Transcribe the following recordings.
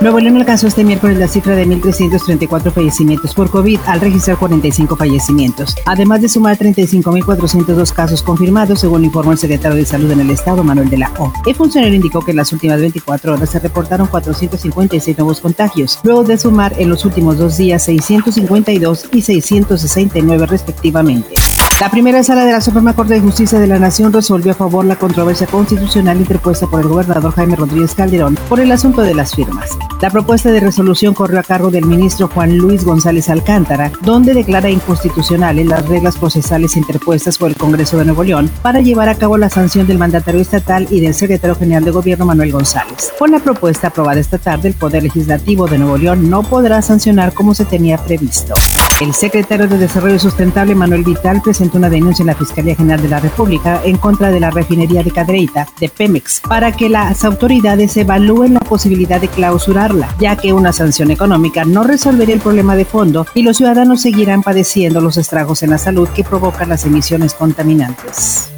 Nuevo León alcanzó este miércoles la cifra de 1.334 fallecimientos por COVID al registrar 45 fallecimientos, además de sumar 35.402 casos confirmados, según informó el secretario de Salud en el Estado, Manuel de la O. El funcionario indicó que en las últimas 24 horas se reportaron 456 nuevos contagios, luego de sumar en los últimos dos días 652 y 669 respectivamente. La primera sala de la Suprema Corte de Justicia de la Nación resolvió a favor la controversia constitucional interpuesta por el gobernador Jaime Rodríguez Calderón por el asunto de las firmas. La propuesta de resolución corrió a cargo del ministro Juan Luis González Alcántara, donde declara inconstitucionales las reglas procesales interpuestas por el Congreso de Nuevo León para llevar a cabo la sanción del mandatario estatal y del secretario general de gobierno Manuel González. Con la propuesta aprobada esta tarde, el Poder Legislativo de Nuevo León no podrá sancionar como se tenía previsto. El secretario de Desarrollo Sustentable Manuel Vital presentó una denuncia en la Fiscalía General de la República en contra de la refinería de Cadreita de Pemex para que las autoridades evalúen la posibilidad de clausurarla, ya que una sanción económica no resolvería el problema de fondo y los ciudadanos seguirán padeciendo los estragos en la salud que provocan las emisiones contaminantes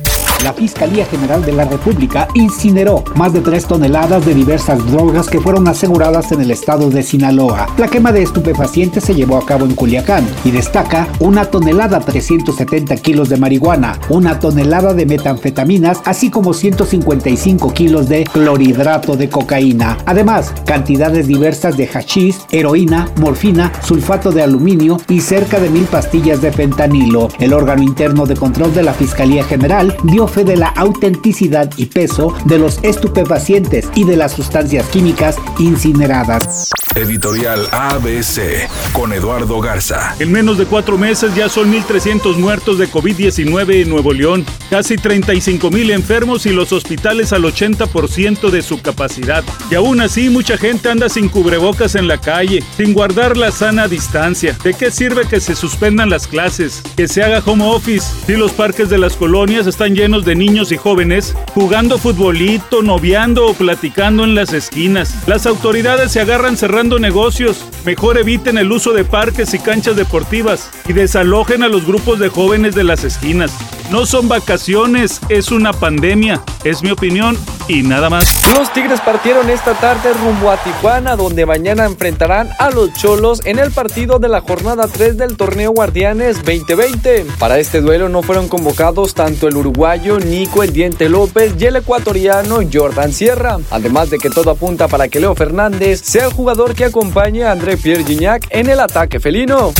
la Fiscalía General de la República incineró más de 3 toneladas de diversas drogas que fueron aseguradas en el estado de Sinaloa. La quema de estupefacientes se llevó a cabo en Culiacán y destaca una tonelada 370 kilos de marihuana, una tonelada de metanfetaminas, así como 155 kilos de clorhidrato de cocaína. Además, cantidades diversas de hachís, heroína, morfina, sulfato de aluminio y cerca de mil pastillas de fentanilo. El órgano interno de control de la Fiscalía General dio fe de la autenticidad y peso de los estupefacientes y de las sustancias químicas incineradas. Editorial ABC con Eduardo Garza. En menos de cuatro meses ya son 1.300 muertos de COVID-19 en Nuevo León, casi 35.000 enfermos y los hospitales al 80% de su capacidad. Y aún así mucha gente anda sin cubrebocas en la calle, sin guardar la sana distancia. ¿De qué sirve que se suspendan las clases, que se haga home office, si los parques de las colonias están llenos de niños y jóvenes jugando futbolito, noviando o platicando en las esquinas. Las autoridades se agarran cerrando negocios. Mejor eviten el uso de parques y canchas deportivas y desalojen a los grupos de jóvenes de las esquinas. No son vacaciones, es una pandemia. Es mi opinión y nada más. Los Tigres partieron esta tarde rumbo a Tijuana, donde mañana enfrentarán a los Cholos en el partido de la jornada 3 del torneo Guardianes 2020. Para este duelo no fueron convocados tanto el uruguayo Nico El Diente López y el ecuatoriano Jordan Sierra. Además de que todo apunta para que Leo Fernández sea el jugador que acompañe a André Pierre Gignac en el ataque felino.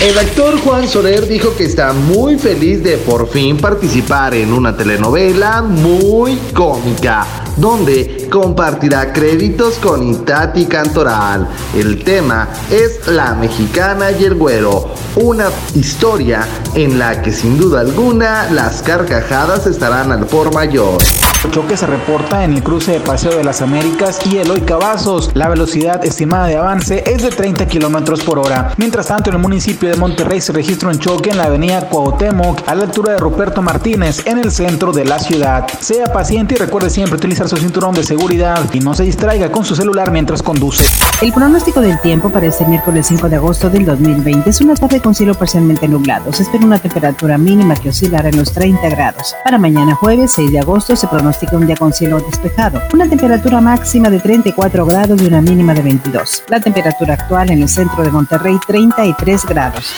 El actor Juan Soler dijo que está muy feliz de por fin participar en una telenovela muy cómica, donde compartirá créditos con Itati Cantoral. El tema es La Mexicana y el Güero, una historia en la que sin duda alguna las carcajadas estarán al por mayor. El choque se reporta en el cruce de Paseo de las Américas y Eloy Cavazos. La velocidad estimada de avance es de 30 kilómetros por hora. Mientras tanto, en el municipio de Monterrey se registra un choque en la avenida Cuauhtémoc a la altura de Ruperto Martínez en el centro de la ciudad. Sea paciente y recuerde siempre utilizar su cinturón de seguridad y no se distraiga con su celular mientras conduce. El pronóstico del tiempo para este miércoles 5 de agosto del 2020 es una tarde con cielo parcialmente nublado. Se espera una temperatura mínima que oscilará en los 30 grados. Para mañana jueves 6 de agosto se pronostica un día con cielo despejado, una temperatura máxima de 34 grados y una mínima de 22. La temperatura actual en el centro de Monterrey 33 grados.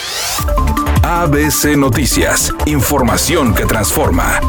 ABC Noticias, información que transforma.